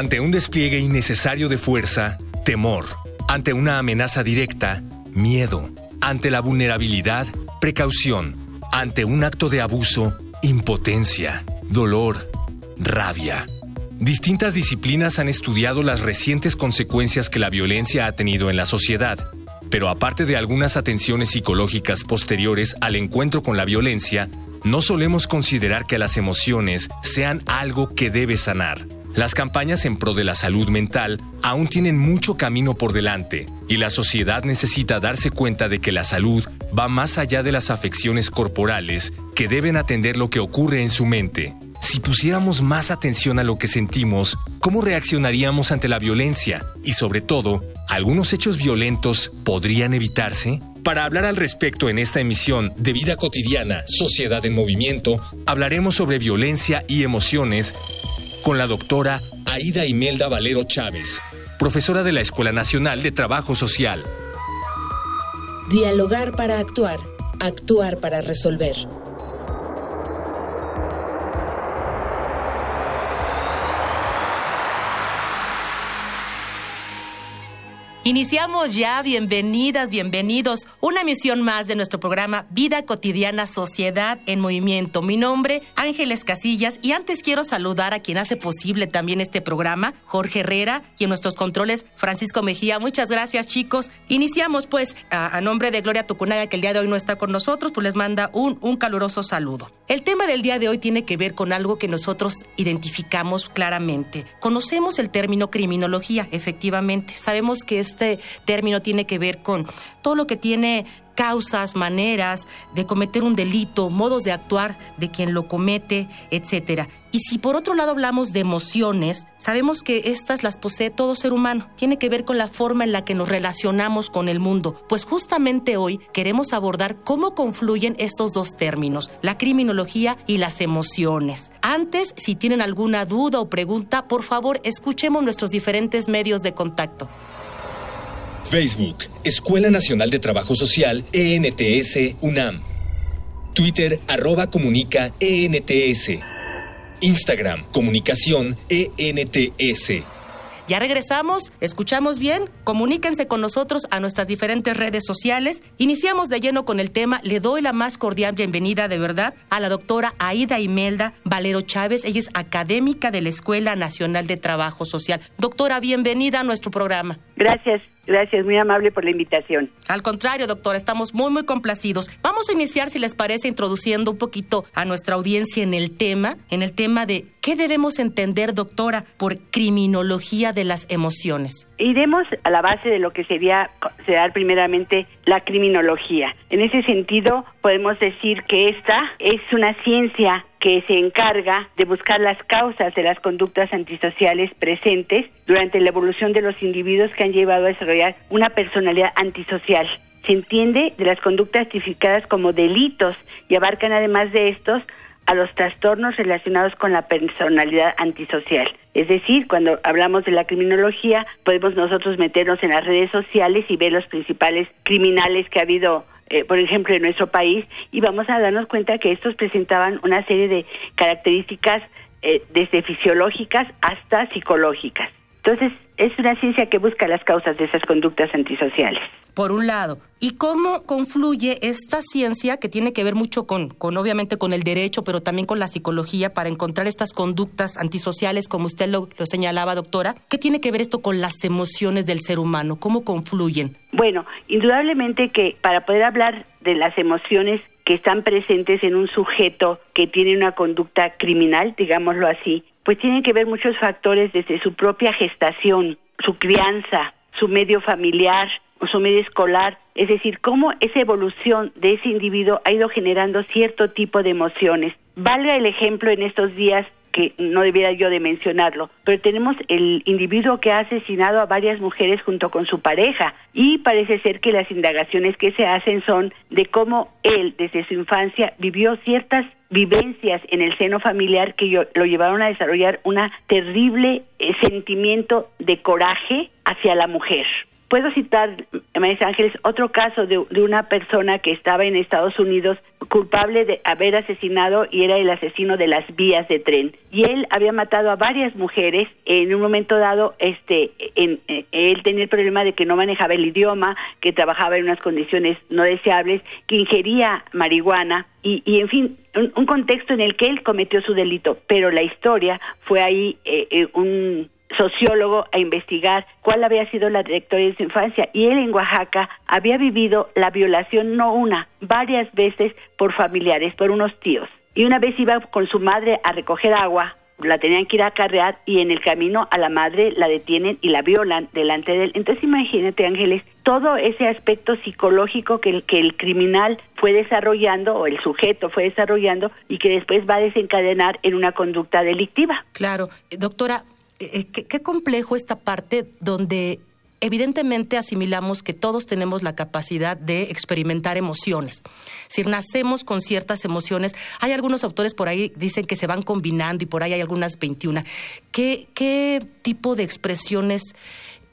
Ante un despliegue innecesario de fuerza, temor. Ante una amenaza directa, miedo. Ante la vulnerabilidad, precaución. Ante un acto de abuso, impotencia, dolor, rabia. Distintas disciplinas han estudiado las recientes consecuencias que la violencia ha tenido en la sociedad. Pero aparte de algunas atenciones psicológicas posteriores al encuentro con la violencia, no solemos considerar que las emociones sean algo que debe sanar. Las campañas en pro de la salud mental aún tienen mucho camino por delante y la sociedad necesita darse cuenta de que la salud va más allá de las afecciones corporales que deben atender lo que ocurre en su mente. Si pusiéramos más atención a lo que sentimos, ¿cómo reaccionaríamos ante la violencia? Y sobre todo, ¿algunos hechos violentos podrían evitarse? Para hablar al respecto en esta emisión de Vida Cotidiana, Sociedad en Movimiento, hablaremos sobre violencia y emociones con la doctora Aida Imelda Valero Chávez, profesora de la Escuela Nacional de Trabajo Social. Dialogar para actuar, actuar para resolver. Iniciamos ya, bienvenidas, bienvenidos, una emisión más de nuestro programa Vida Cotidiana Sociedad en Movimiento. Mi nombre, Ángeles Casillas, y antes quiero saludar a quien hace posible también este programa, Jorge Herrera, y en nuestros controles, Francisco Mejía. Muchas gracias, chicos. Iniciamos, pues, a, nombre de Gloria Tucunaga, que el día de hoy no está con nosotros, pues les manda un, un caluroso saludo. El tema del día de hoy tiene que ver con algo que nosotros identificamos claramente. Conocemos el término criminología, efectivamente. Sabemos que es este término tiene que ver con todo lo que tiene causas, maneras de cometer un delito, modos de actuar de quien lo comete, etcétera. Y si por otro lado hablamos de emociones, sabemos que estas las posee todo ser humano. Tiene que ver con la forma en la que nos relacionamos con el mundo. Pues justamente hoy queremos abordar cómo confluyen estos dos términos, la criminología y las emociones. Antes, si tienen alguna duda o pregunta, por favor, escuchemos nuestros diferentes medios de contacto. Facebook, Escuela Nacional de Trabajo Social, ENTS, UNAM. Twitter, arroba comunica, ENTS. Instagram, comunicación, ENTS. Ya regresamos, escuchamos bien, comuníquense con nosotros a nuestras diferentes redes sociales. Iniciamos de lleno con el tema. Le doy la más cordial bienvenida de verdad a la doctora Aida Imelda Valero Chávez. Ella es académica de la Escuela Nacional de Trabajo Social. Doctora, bienvenida a nuestro programa. Gracias. Gracias, muy amable por la invitación. Al contrario, doctora, estamos muy, muy complacidos. Vamos a iniciar, si les parece, introduciendo un poquito a nuestra audiencia en el tema, en el tema de qué debemos entender, doctora, por criminología de las emociones. Iremos a la base de lo que sería considerar primeramente la criminología. En ese sentido, podemos decir que esta es una ciencia que se encarga de buscar las causas de las conductas antisociales presentes durante la evolución de los individuos que han llevado a desarrollar una personalidad antisocial. Se entiende de las conductas tipificadas como delitos y abarcan además de estos a los trastornos relacionados con la personalidad antisocial. Es decir, cuando hablamos de la criminología, podemos nosotros meternos en las redes sociales y ver los principales criminales que ha habido eh, por ejemplo, en nuestro país, y vamos a darnos cuenta que estos presentaban una serie de características eh, desde fisiológicas hasta psicológicas. Entonces, es una ciencia que busca las causas de esas conductas antisociales. Por un lado, ¿y cómo confluye esta ciencia que tiene que ver mucho con, con obviamente con el derecho, pero también con la psicología para encontrar estas conductas antisociales, como usted lo, lo señalaba, doctora? ¿Qué tiene que ver esto con las emociones del ser humano? ¿Cómo confluyen? Bueno, indudablemente que para poder hablar de las emociones que están presentes en un sujeto que tiene una conducta criminal, digámoslo así, pues tienen que ver muchos factores desde su propia gestación, su crianza, su medio familiar o su medio escolar, es decir, cómo esa evolución de ese individuo ha ido generando cierto tipo de emociones. Valga el ejemplo en estos días que no debiera yo de mencionarlo, pero tenemos el individuo que ha asesinado a varias mujeres junto con su pareja y parece ser que las indagaciones que se hacen son de cómo él desde su infancia vivió ciertas vivencias en el seno familiar que lo llevaron a desarrollar un terrible eh, sentimiento de coraje hacia la mujer. Puedo citar, María Ángeles, otro caso de, una persona que estaba en Estados Unidos culpable de haber asesinado y era el asesino de las vías de tren. Y él había matado a varias mujeres. En un momento dado, este, en, eh, él tenía el problema de que no manejaba el idioma, que trabajaba en unas condiciones no deseables, que ingería marihuana y, y en fin, un, contexto en el que él cometió su delito. Pero la historia fue ahí eh, eh, un sociólogo a investigar cuál había sido la trayectoria de su infancia y él en Oaxaca había vivido la violación no una, varias veces por familiares, por unos tíos. Y una vez iba con su madre a recoger agua, la tenían que ir a acarrear y en el camino a la madre la detienen y la violan delante de él. Entonces imagínate Ángeles, todo ese aspecto psicológico que el, que el criminal fue desarrollando o el sujeto fue desarrollando y que después va a desencadenar en una conducta delictiva. Claro, doctora, eh, qué, complejo esta parte donde evidentemente asimilamos que todos tenemos la capacidad de experimentar emociones. Si nacemos con ciertas emociones, hay algunos autores por ahí dicen que se van combinando y por ahí hay algunas 21. ¿Qué, qué tipo de expresiones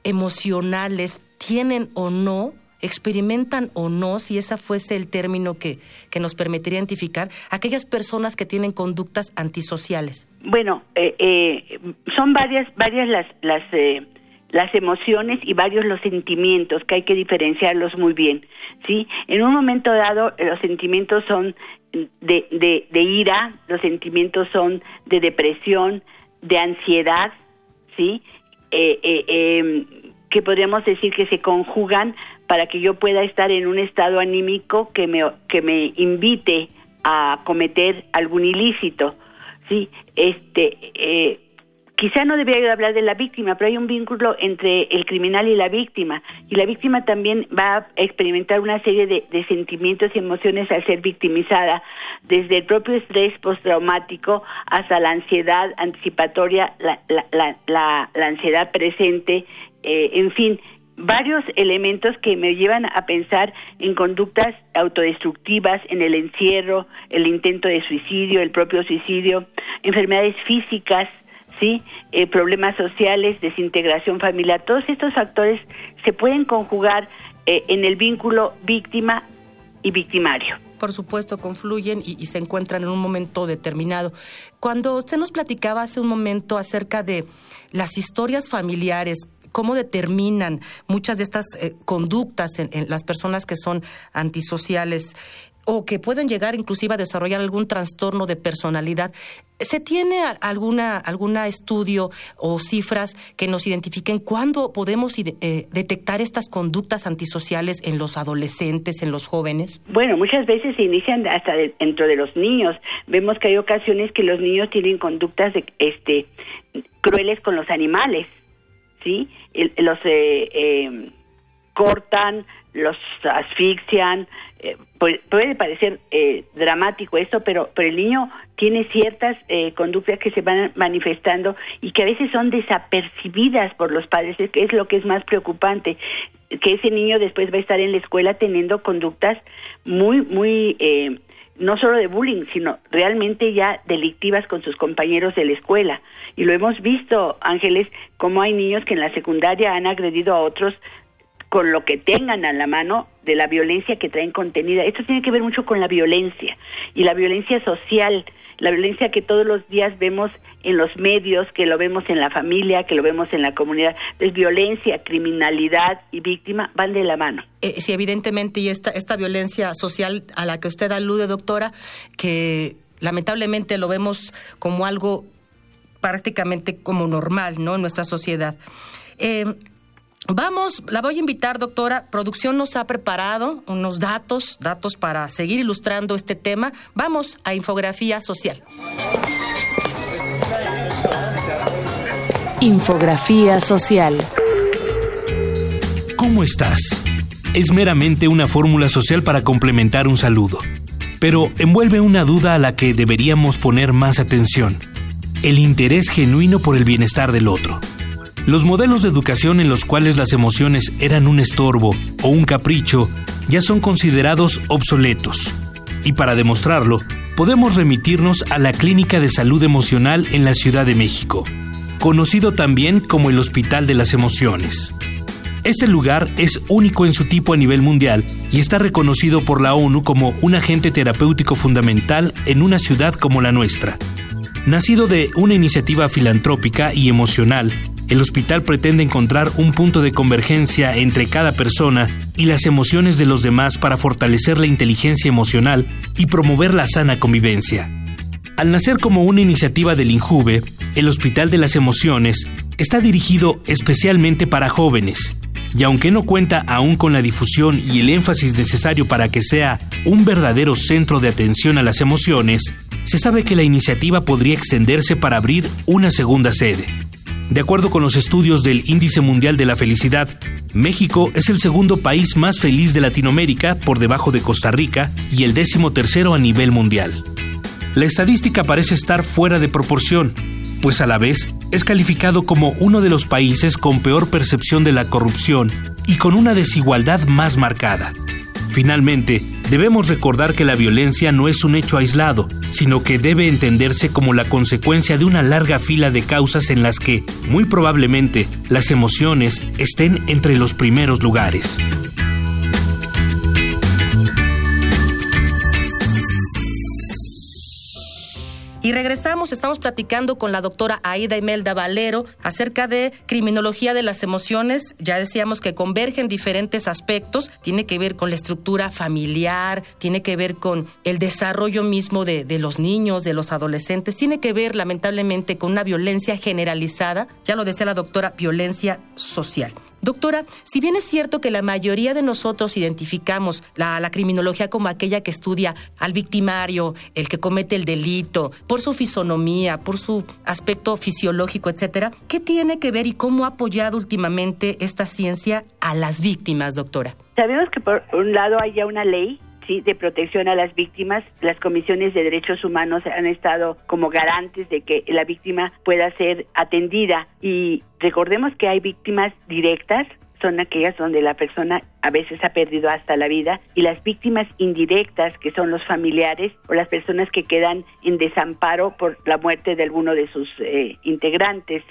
emocionales tienen o no experimentan o no, si ese fuese el término que, que nos permitiría identificar, aquellas personas que tienen conductas antisociales? Bueno, eh, eh, son varias, varias las, las, eh, las emociones y varios los sentimientos que hay que diferenciarlos muy bien, ¿sí? En un momento dado los sentimientos son de, de, de ira, los sentimientos son de depresión, de ansiedad, ¿sí? Em, que podríamos decir que se conjugan para que yo pueda estar en un estado anímico que me, que me invite a cometer algún ilícito. Sí, este, eh, quizá no debería hablar de la víctima, pero hay un vínculo entre el criminal y la víctima. Y la víctima también va a experimentar una serie de, sentimientos y emociones al ser victimizada, desde el propio estrés postraumático hasta la ansiedad anticipatoria, la, la, la, la ansiedad presente, eh, en fin, varios elementos que me llevan a pensar en conductas autodestructivas, en el encierro, el intento de suicidio, el propio suicidio, enfermedades físicas, sí, eh, problemas sociales, desintegración familiar. Todos estos factores se pueden conjugar eh, en el vínculo víctima y victimario. Por supuesto, confluyen y, y, se encuentran en un momento determinado. Cuando usted nos platicaba hace un momento acerca de las historias familiares cómo determinan muchas de estas eh, conductas en, las personas que son antisociales o que pueden llegar inclusive a desarrollar algún trastorno de personalidad. ¿Se tiene alguna alguna estudio o cifras que nos identifiquen cuándo podemos eh, detectar estas conductas antisociales en los adolescentes, en los jóvenes? Bueno, muchas veces se inician hasta dentro de los niños. Vemos que hay ocasiones que los niños tienen conductas este crueles con los animales ¿sí? los eh, eh, cortan, los asfixian, eh, puede, parecer dramático esto, pero, pero el niño tiene ciertas conductas que se van manifestando y que a veces son desapercibidas por los padres, que es lo que es más preocupante, que ese niño después va a estar en la escuela teniendo conductas muy, muy no solo de bullying, sino realmente ya delictivas con sus compañeros de la escuela. Y lo hemos visto, Ángeles, como hay niños que en la secundaria han agredido a otros con lo que tengan a la mano de la violencia que traen contenida. Esto tiene que ver mucho con la violencia y la violencia social, la violencia que todos los días vemos en los medios, que lo vemos en la familia, que lo vemos en la comunidad. Es violencia, criminalidad y víctima van de la mano. Eh, sí, evidentemente, y esta, esta violencia social a la que usted alude, doctora, que lamentablemente lo vemos como algo prácticamente como normal, ¿no? En nuestra sociedad. Eh, Vamos, la voy a invitar, doctora. Producción nos ha preparado unos datos, datos para seguir ilustrando este tema. Vamos a infografía social. Infografía social. ¿Cómo estás? Es meramente una fórmula social para complementar un saludo, pero envuelve una duda a la que deberíamos poner más atención. el interés genuino por el bienestar del otro. Los modelos de educación en los cuales las emociones eran un estorbo o un capricho ya son considerados obsoletos. Y para demostrarlo, podemos remitirnos a la Clínica de Salud Emocional en la Ciudad de México, conocido también como el Hospital de las Emociones. Este lugar es único en su tipo a nivel mundial y está reconocido por la ONU como un agente terapéutico fundamental en una ciudad como la nuestra. Nacido de una iniciativa filantrópica y emocional, el hospital pretende encontrar un punto de convergencia entre cada persona y las emociones de los demás para fortalecer la inteligencia emocional y promover la sana convivencia. Al nacer como una iniciativa del INJUVE, el Hospital de las Emociones está dirigido especialmente para jóvenes, y aunque no cuenta aún con la difusión y el énfasis necesario para que sea un verdadero centro de atención a las emociones, se sabe que la iniciativa podría extenderse para abrir una segunda sede. De acuerdo con los estudios del Índice Mundial de la Felicidad, México es el segundo país más feliz de Latinoamérica por debajo de Costa Rica y el décimo tercero a nivel mundial. La estadística parece estar fuera de proporción, pues a la vez es calificado como uno de los países con peor percepción de la corrupción y con una desigualdad más marcada. Finalmente, debemos recordar que la violencia no es un hecho aislado, sino que debe entenderse como la consecuencia de una larga fila de causas en las que, muy probablemente, las emociones estén entre los primeros lugares. Y regresamos, estamos platicando con la doctora Aida Imelda Valero acerca de criminología de las emociones. Ya decíamos que convergen diferentes aspectos. Tiene que ver con la estructura familiar, tiene que ver con el desarrollo mismo de, de los niños, de los adolescentes, tiene que ver lamentablemente con una violencia generalizada. Ya lo decía la doctora, violencia social. Doctora, si bien es cierto que la mayoría de nosotros identificamos la, criminología como aquella que estudia al victimario, el que comete el delito, por su fisonomía, por su aspecto fisiológico, etcétera, ¿qué tiene que ver y cómo ha apoyado últimamente esta ciencia a las víctimas, doctora? Sabemos que por un lado hay ya una ley de protección a las víctimas. Las comisiones de derechos humanos han estado como garantes de que la víctima pueda ser atendida y recordemos que hay víctimas directas son aquellas donde la persona a veces ha perdido hasta la vida y las víctimas indirectas que son los familiares o las personas que quedan en desamparo por la muerte de alguno de sus eh, integrantes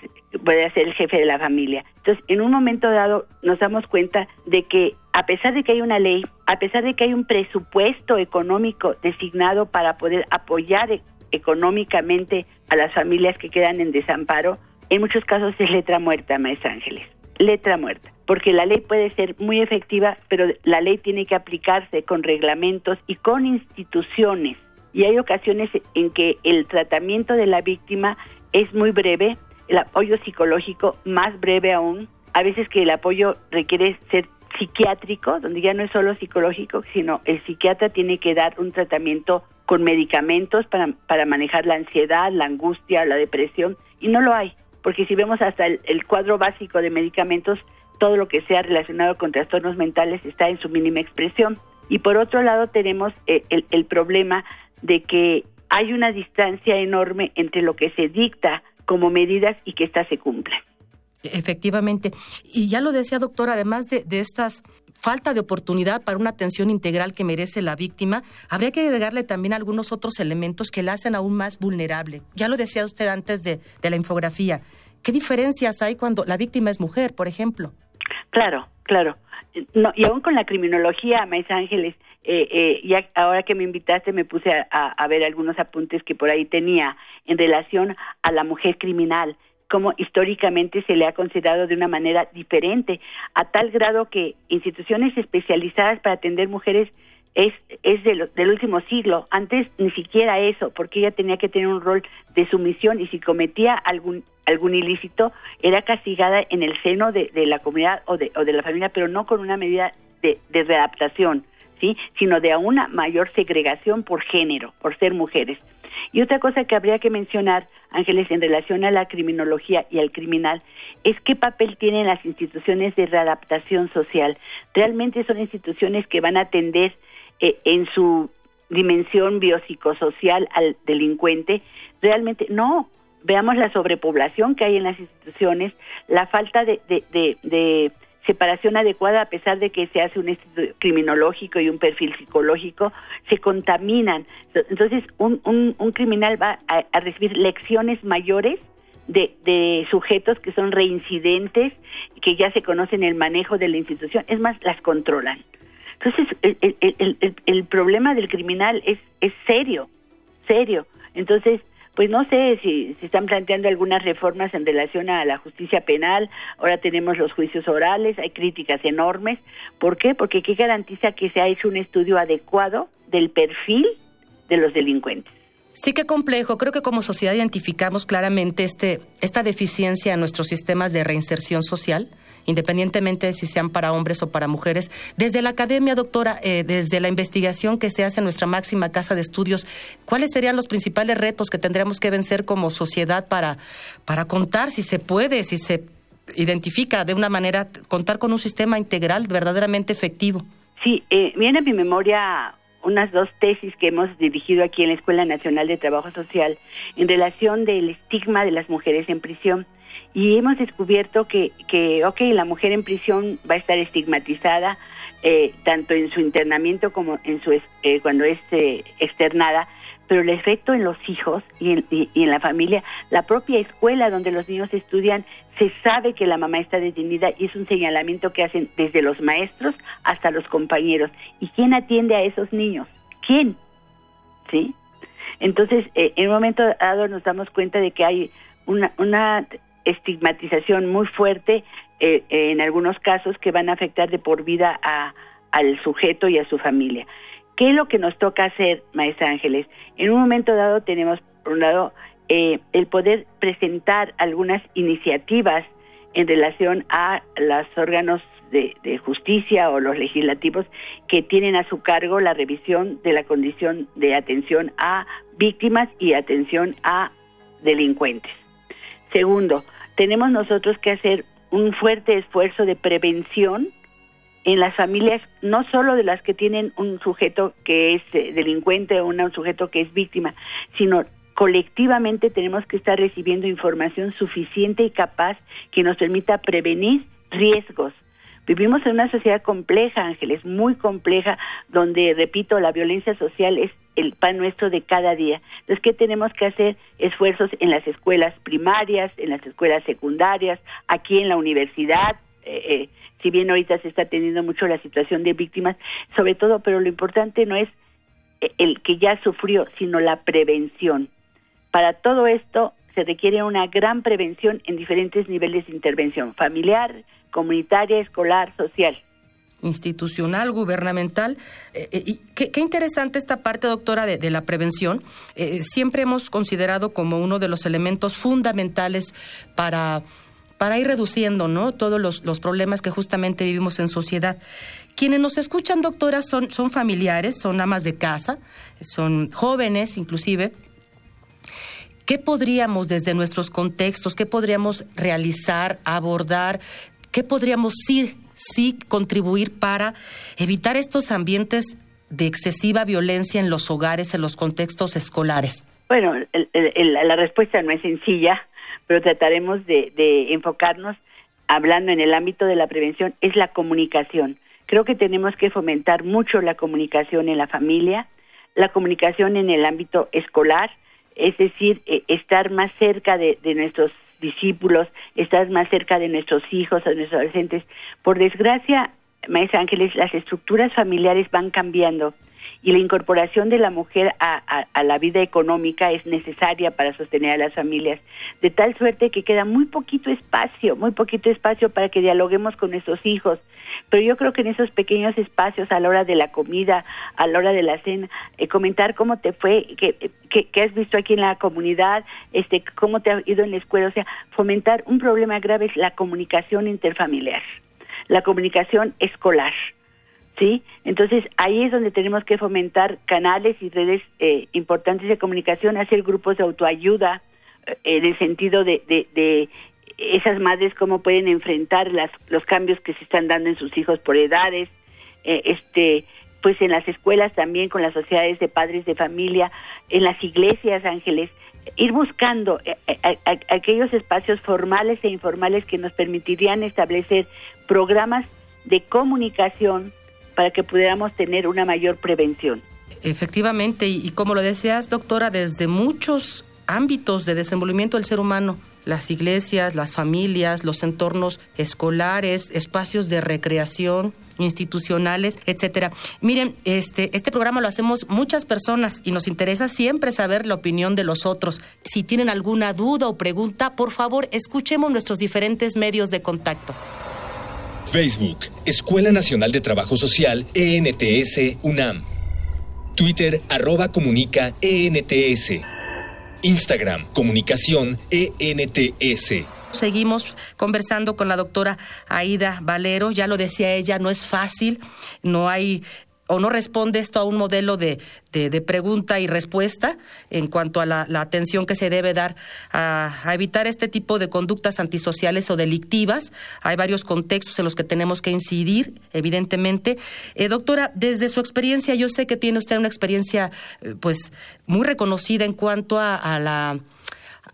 puede ser el jefe de la familia. Entonces en un momento dado nos damos cuenta de que a pesar de que hay una ley, a pesar de que hay un presupuesto económico designado para poder apoyar e-, económicamente a las familias que quedan en desamparo, en muchos casos es letra muerta, Maestra Ángeles, letra muerta, porque la ley puede ser muy efectiva, pero la ley tiene que aplicarse con reglamentos y con instituciones. Y hay ocasiones en que el tratamiento de la víctima es muy breve, el apoyo psicológico más breve aún, a veces que el apoyo requiere ser psiquiátrico, donde ya no es solo psicológico, sino el psiquiatra tiene que dar un tratamiento con medicamentos para, para manejar la ansiedad, la angustia, la depresión, y no lo hay, porque si vemos hasta el, cuadro básico de medicamentos, todo lo que sea relacionado con trastornos mentales está en su mínima expresión. Y por otro lado tenemos eh, el, el problema de que hay una distancia enorme entre lo que se dicta como medidas y que éstas se cumplen. Efectivamente. Y ya lo decía, doctor, además de, de estas falta de oportunidad para una atención integral que merece la víctima, habría que agregarle también algunos otros elementos que la hacen aún más vulnerable. Ya lo decía usted antes de, de la infografía. ¿Qué diferencias hay cuando la víctima es mujer, por ejemplo? Claro, claro. Y aún con la criminología, Maestra Ángeles, eh, eh, ya ahora que me invitaste me puse a, a, ver algunos apuntes que por ahí tenía en relación a la mujer criminal como históricamente se le ha considerado de una manera diferente, a tal grado que instituciones especializadas para atender mujeres es, es del, del último siglo. Antes ni siquiera eso, porque ella tenía que tener un rol de sumisión y si cometía algún algún ilícito era castigada en el seno de, de la comunidad o de, o de la familia, pero no con una medida de, de readaptación, sí, sino de una mayor segregación por género, por ser mujeres. Y otra cosa que habría que mencionar, Ángeles, en relación a la criminología y al criminal, es qué papel tienen las instituciones de readaptación social. ¿Realmente son instituciones que van a atender eh, en su dimensión biopsicosocial al delincuente? Realmente no. veamos la sobrepoblación que hay en las instituciones, la falta de, de, separación adecuada a pesar de que se hace un estudio criminológico y un perfil psicológico, se contaminan. Entonces, un, un, criminal va a, recibir lecciones mayores de, de, sujetos que son reincidentes, que ya se conocen el manejo de la institución, es más, las controlan. Entonces, el, el, el, el problema del criminal es, es serio, serio. Entonces, pues no sé si se están planteando algunas reformas en relación a la justicia penal, ahora tenemos los juicios orales, hay críticas enormes. ¿Por qué? Porque ¿qué garantiza que se ha hecho un estudio adecuado del perfil de los delincuentes? Sí, qué complejo. Creo que como sociedad identificamos claramente este, esta deficiencia en nuestros sistemas de reinserción social independientemente de si sean para hombres o para mujeres. Desde la academia, doctora, eh, desde la investigación que se hace en nuestra máxima casa de estudios, ¿cuáles serían los principales retos que tendríamos que vencer como sociedad para, para contar si se puede, si se identifica de una manera, contar con un sistema integral verdaderamente efectivo? Sí, eh, viene a mi memoria unas dos tesis que hemos dirigido aquí en la Escuela Nacional de Trabajo Social en relación del estigma de las mujeres en prisión y hemos descubierto que, que ok, la mujer en prisión va a estar estigmatizada eh, tanto en su internamiento como en su eh, cuando es eh, externada, pero el efecto en los hijos y en, y, en, la familia, la propia escuela donde los niños estudian, se sabe que la mamá está detenida y es un señalamiento que hacen desde los maestros hasta los compañeros. ¿Y quién atiende a esos niños? ¿Quién? ¿Sí? Entonces, en un momento dado nos damos cuenta de que hay una, una estigmatización muy fuerte eh, en algunos casos que van a afectar de por vida a, al sujeto y a su familia. ¿Qué es lo que nos toca hacer, maestra Ángeles? En un momento dado tenemos, por un lado, eh, el poder presentar algunas iniciativas en relación a los órganos de, justicia o los legislativos que tienen a su cargo la revisión de la condición de atención a víctimas y atención a delincuentes. Segundo, tenemos nosotros que hacer un fuerte esfuerzo de prevención en las familias, no solo de las que tienen un sujeto que es eh, delincuente o un sujeto que es víctima, sino colectivamente tenemos que estar recibiendo información suficiente y capaz que nos permita prevenir riesgos. Vivimos en una sociedad compleja, Ángeles, muy compleja, donde, repito, la violencia social es el pan nuestro de cada día. Entonces, ¿qué tenemos que hacer? Esfuerzos en las escuelas primarias, en las escuelas secundarias, aquí en la universidad. Eh, eh, si bien ahorita se está teniendo mucho la situación de víctimas, sobre todo, pero lo importante no es eh, el que ya sufrió, sino la prevención. Para todo esto se requiere una gran prevención en diferentes niveles de intervención, familiar, comunitaria, escolar, social institucional, gubernamental. Eh, eh, qué, interesante esta parte, doctora, de, la prevención. Eh, siempre hemos considerado como uno de los elementos fundamentales para, para ir reduciendo ¿no? todos los, los, problemas que justamente vivimos en sociedad. Quienes nos escuchan, doctora, son, son familiares, son amas de casa, son jóvenes inclusive. ¿Qué podríamos desde nuestros contextos, qué podríamos realizar, abordar ¿Qué podríamos sí, sí contribuir para evitar estos ambientes de excesiva violencia en los hogares, en los contextos escolares? Bueno, la respuesta no es sencilla, pero trataremos de, enfocarnos, hablando en el ámbito de la prevención, es la comunicación. Creo que tenemos que fomentar mucho la comunicación en la familia, la comunicación en el ámbito escolar, es decir, eh, estar más cerca de nuestros discípulos, estás más cerca de nuestros hijos, de nuestros adolescentes. Por desgracia, Maestra Ángeles, las estructuras familiares van cambiando y la incorporación de la mujer a, la vida económica es necesaria para sostener a las familias, de tal suerte que queda muy poquito espacio, muy poquito espacio para que dialoguemos con nuestros hijos. Pero yo creo que en esos pequeños espacios, a la hora de la comida, a la hora de la cena, eh, comentar cómo te fue, qué, qué, has visto aquí en la comunidad, este, cómo te ha ido en la escuela, o sea, fomentar un problema grave es la comunicación interfamiliar, la comunicación escolar ¿sí? Entonces ahí es donde tenemos que fomentar canales y redes eh, importantes de comunicación, hacer grupos de autoayuda eh, en el sentido de, de, esas madres cómo pueden enfrentar las, los cambios que se están dando en sus hijos por edades, eh, este pues en las escuelas también con las sociedades de padres de familia, en las iglesias, Ángeles, ir buscando eh, aquellos espacios formales e informales que nos permitirían establecer programas de comunicación para que pudiéramos tener una mayor prevención. Efectivamente, y, como lo deseas, doctora, desde muchos ámbitos de desenvolvimiento del ser humano, las iglesias, las familias, los entornos escolares, espacios de recreación, institucionales, etcétera. Miren, este, este programa lo hacemos muchas personas y nos interesa siempre saber la opinión de los otros. Si tienen alguna duda o pregunta, por favor, escuchemos nuestros diferentes medios de contacto. Facebook, Escuela Nacional de Trabajo Social, ENTS, UNAM. Twitter, arroba comunica, ENTS. Instagram, comunicación, ENTS. Seguimos conversando con la doctora Aida Valero, ya lo decía ella, no es fácil, no hay o no responde esto a un modelo de, de, pregunta y respuesta en cuanto a la, atención que se debe dar a, evitar este tipo de conductas antisociales o delictivas. Hay varios contextos en los que tenemos que incidir, evidentemente. Eh, doctora, desde su experiencia, yo sé que tiene usted una experiencia eh, pues muy reconocida en cuanto a la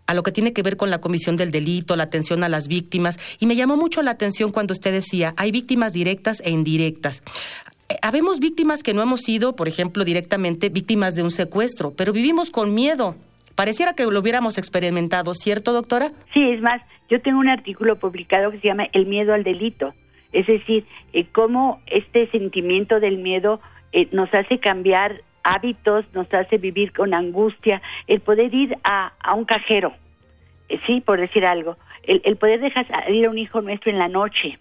a lo que tiene que ver con la comisión del delito, la atención a las víctimas. Y me llamó mucho la atención cuando usted decía, hay víctimas directas e indirectas. Habemos víctimas que no hemos sido, por ejemplo, directamente víctimas de un secuestro, pero vivimos con miedo. Pareciera que lo hubiéramos experimentado, ¿cierto, doctora? Sí, es más, yo tengo un artículo publicado que se llama El miedo al delito. Es decir, eh, cómo este sentimiento del miedo eh, nos hace cambiar hábitos, nos hace vivir con angustia, el poder ir a, a un cajero, eh, sí, por decir algo, el, el, poder dejar ir a un hijo nuestro en la noche,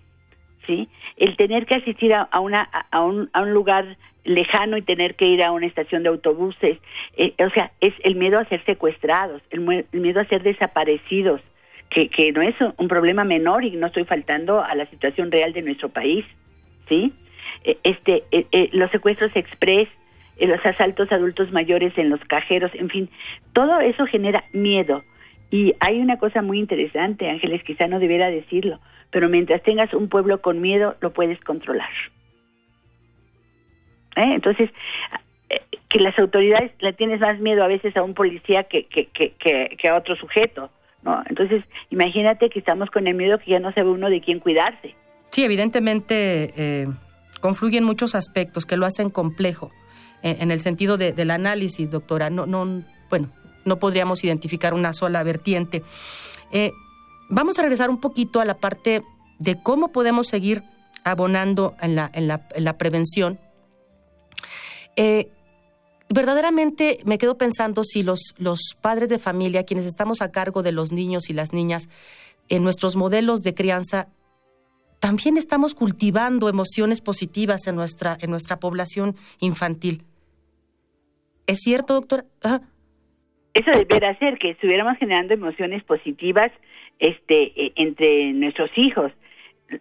sí, el tener que asistir a, una a un, a un lugar lejano y tener que ir a una estación de autobuses, eh, o sea, es el miedo a ser secuestrados, el, miedo a ser desaparecidos, que, que no es un problema menor y no estoy faltando a la situación real de nuestro país, sí, eh, este, los secuestros express, los asaltos a adultos mayores en los cajeros, en fin, todo eso genera miedo. Y hay una cosa muy interesante, Ángeles, quizá no debiera decirlo, pero mientras tengas un pueblo con miedo, lo puedes controlar. ¿Eh? Entonces, eh, que las autoridades le tienes más miedo a veces a un policía que, que, que, que, a otro sujeto. ¿no? Entonces, imagínate que estamos con el miedo que ya no sabe uno de quién cuidarse. Sí, evidentemente eh, confluyen muchos aspectos que lo hacen complejo en, el sentido del análisis, doctora. No, no, bueno, no podríamos identificar una sola vertiente. Eh, vamos a regresar un poquito a la parte de cómo podemos seguir abonando en la, en la, en la prevención. Eh, verdaderamente me quedo pensando si los, los padres de familia, quienes estamos a cargo de los niños y las niñas, en nuestros modelos de crianza, también estamos cultivando emociones positivas en nuestra, en nuestra población infantil. ¿Es cierto, doctora? Eso debería ser que estuviéramos generando emociones positivas este, e, entre nuestros hijos.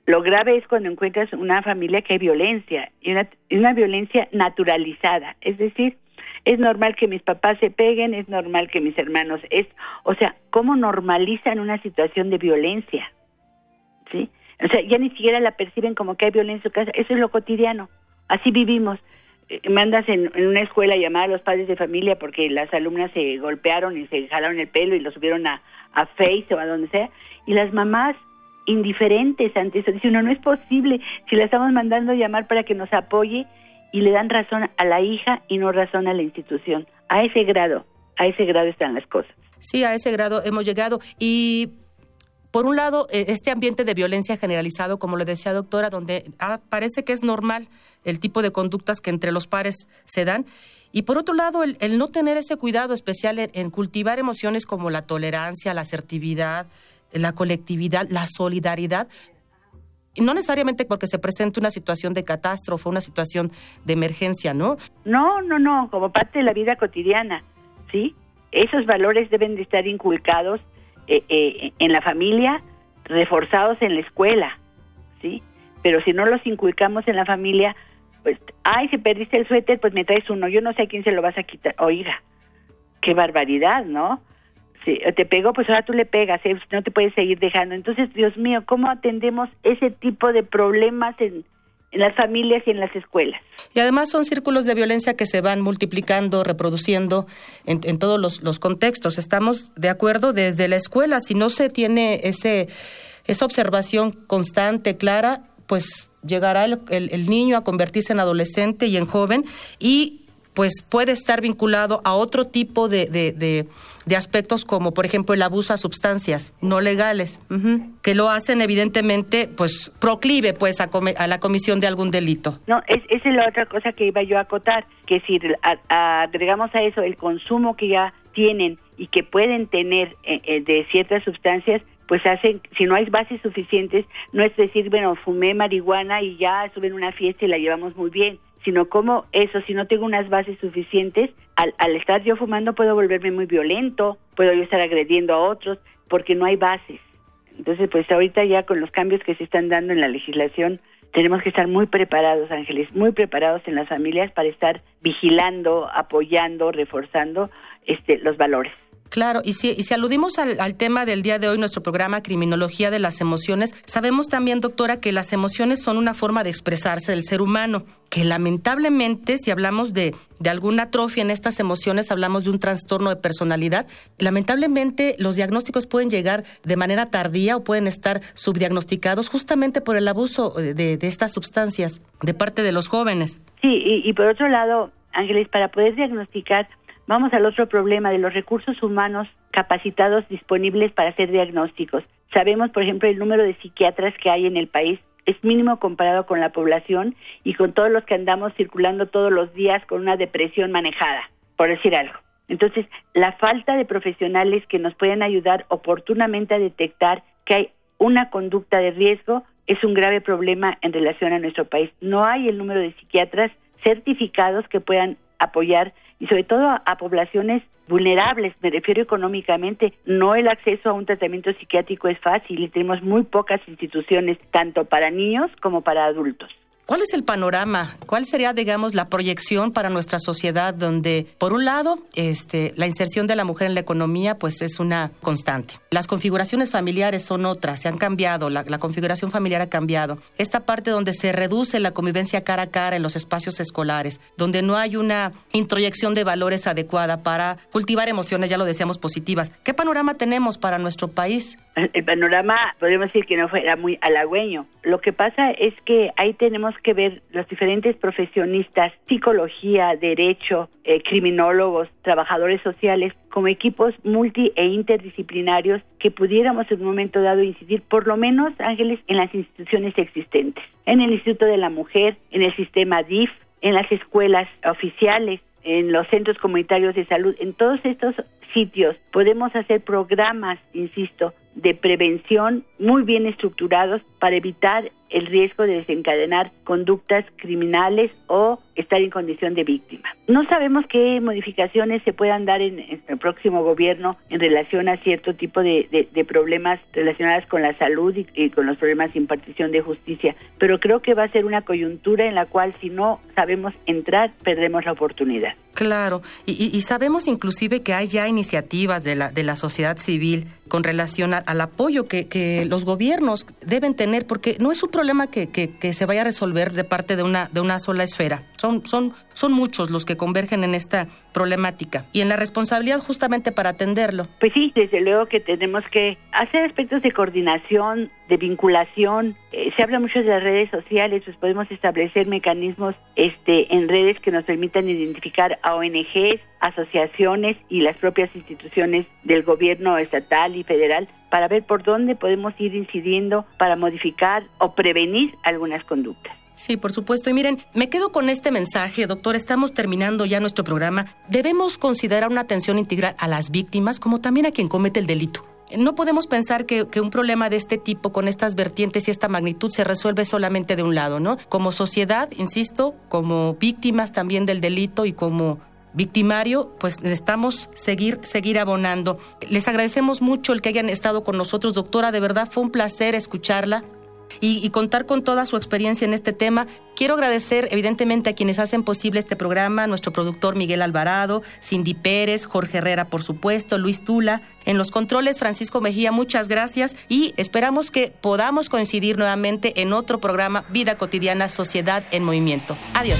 Lo grave es cuando encuentras una familia que hay violencia, y una, una violencia naturalizada. Es decir, es normal que mis papás se peguen, es normal que mis hermanos es, o sea, cómo normalizan una situación de violencia, ¿sí? O sea, ya ni siquiera la perciben como que hay violencia en su casa, eso es lo cotidiano, así vivimos. Mandas en, una escuela a llamar a los padres de familia porque las alumnas se golpearon y se jalaron el pelo y lo subieron a, a Face o a donde sea, y las mamás indiferentes ante eso, dicen, no, no es posible, si la estamos mandando a llamar para que nos apoye y le dan razón a la hija y no razón a la institución. A ese grado, a ese grado están las cosas. Sí, a ese grado hemos llegado. Y por un lado, eh, este ambiente de violencia generalizado, como le decía doctora, donde ah, parece que es normal el tipo de conductas que entre los pares se dan. Y por otro lado, el, no tener ese cuidado especial en, cultivar emociones como la tolerancia, la asertividad, la colectividad, la solidaridad, no necesariamente porque se presente una situación de catástrofe, una situación de emergencia, ¿no? No, no, no, como parte de la vida cotidiana, ¿sí? Esos valores deben de estar inculcados eh, eh, en la familia, reforzados en la escuela, ¿sí? Pero si no los inculcamos en la familia, pues, ay, si perdiste el suéter, pues me traes uno, yo no sé a quién se lo vas a quitar. Oiga, qué barbaridad, ¿no? Si te pegó, pues ahora tú le pegas, ¿eh? no te puedes seguir dejando. Entonces, Dios mío, ¿cómo atendemos ese tipo de problemas en, en las familias y en las escuelas. Y además son círculos de violencia que se van multiplicando, reproduciendo en, todos los, contextos. Estamos de acuerdo desde la escuela. Si no se tiene ese, esa observación constante, clara, pues llegará el, niño a convertirse en adolescente y en joven y pues puede estar vinculado a otro tipo de, de, de, aspectos como por ejemplo el abuso a sustancias no legales que lo hacen evidentemente pues proclive pues a, a, la comisión de algún delito. No es, esa es la otra cosa que iba yo a acotar que si agregamos a eso el consumo que ya tienen y que pueden tener eh, eh, de ciertas sustancias pues hacen, si no hay bases suficientes, no es decir, bueno, fumé marihuana y ya estuve en una fiesta y la llevamos muy bien, sino como eso, si no tengo unas bases suficientes, al, al estar yo fumando puedo volverme muy violento, puedo yo estar agrediendo a otros, porque no hay bases. Entonces, pues ahorita ya con los cambios que se están dando en la legislación, tenemos que estar muy preparados, Ángeles, muy preparados en las familias para estar vigilando, apoyando, reforzando este, los valores. Claro, y si, y si aludimos al, al, tema del día de hoy, nuestro programa Criminología de las Emociones, sabemos también, doctora, que las emociones son una forma de expresarse del ser humano, que lamentablemente, si hablamos de, de alguna atrofia en estas emociones, hablamos de un trastorno de personalidad, lamentablemente los diagnósticos pueden llegar de manera tardía o pueden estar subdiagnosticados justamente por el abuso de, de estas sustancias de parte de los jóvenes. Sí, y, y por otro lado, Ángeles, para poder diagnosticar Vamos al otro problema de los recursos humanos capacitados disponibles para hacer diagnósticos. Sabemos, por ejemplo, el número de psiquiatras que hay en el país es mínimo comparado con la población y con todos los que andamos circulando todos los días con una depresión manejada, por decir algo. Entonces, la falta de profesionales que nos puedan ayudar oportunamente a detectar que hay una conducta de riesgo es un grave problema en relación a nuestro país. No hay el número de psiquiatras certificados que puedan apoyar y sobre todo a, poblaciones vulnerables, me refiero económicamente, no el acceso a un tratamiento psiquiátrico es fácil y tenemos muy pocas instituciones, tanto para niños como para adultos. ¿Cuál es el panorama? ¿Cuál sería, digamos, la proyección para nuestra sociedad donde, por un lado, este, la inserción de la mujer en la economía, pues es una constante. Las configuraciones familiares son otras, se han cambiado, la, configuración familiar ha cambiado. Esta parte donde se reduce la convivencia cara a cara en los espacios escolares, donde no hay una introyección de valores adecuada para cultivar emociones, ya lo decíamos, positivas. ¿Qué panorama tenemos para nuestro país? El panorama, podemos decir que no fuera muy halagüeño. Lo que pasa es que ahí tenemos que ver los diferentes profesionistas, psicología, derecho, eh, criminólogos, trabajadores sociales, como equipos multi e interdisciplinarios que pudiéramos en un momento dado incidir, por lo menos, Ángeles, en las instituciones existentes, en el Instituto de la Mujer, en el sistema DIF, en las escuelas oficiales, en los centros comunitarios de salud, en todos estos sitios podemos hacer programas, insisto, de prevención muy bien estructurados para evitar el riesgo de desencadenar conductas criminales o estar en condición de víctima. No sabemos qué modificaciones se puedan dar en, el próximo gobierno en relación a cierto tipo de, problemas relacionados con la salud y, con los problemas de impartición de justicia, pero creo que va a ser una coyuntura en la cual si no sabemos entrar, perdemos la oportunidad. Claro, y, sabemos inclusive que hay ya iniciativas de la, de la sociedad civil con relación al apoyo que, que, los gobiernos deben tener, porque no es un problema que, que, se vaya a resolver de parte de una, de una sola esfera. Son, son, son muchos los que convergen en esta problemática y en la responsabilidad justamente para atenderlo. Pues sí, desde luego que tenemos que hacer aspectos de coordinación, de vinculación. Eh, se habla mucho de las redes sociales, pues podemos establecer mecanismos este, en redes que nos permitan identificar a ONGs, asociaciones y las propias instituciones del gobierno estatal y federal para ver por dónde podemos ir incidiendo para modificar o prevenir algunas conductas. Sí, por supuesto. Y miren, me quedo con este mensaje, doctor. Estamos terminando ya nuestro programa. Debemos considerar una atención integral a las víctimas como también a quien comete el delito. No podemos pensar que, que, un problema de este tipo, con estas vertientes y esta magnitud, se resuelve solamente de un lado, ¿no? Como sociedad, insisto, como víctimas también del delito y como victimario, pues necesitamos seguir, seguir abonando. Les agradecemos mucho el que hayan estado con nosotros, doctora, de verdad fue un placer escucharla. y, contar con toda su experiencia en este tema. Quiero agradecer evidentemente a quienes hacen posible este programa, nuestro productor Miguel Alvarado, Cindy Pérez, Jorge Herrera, por supuesto, Luis Tula. En los controles, Francisco Mejía, muchas gracias y esperamos que podamos coincidir nuevamente en otro programa Vida Cotidiana, Sociedad en Movimiento. Adiós.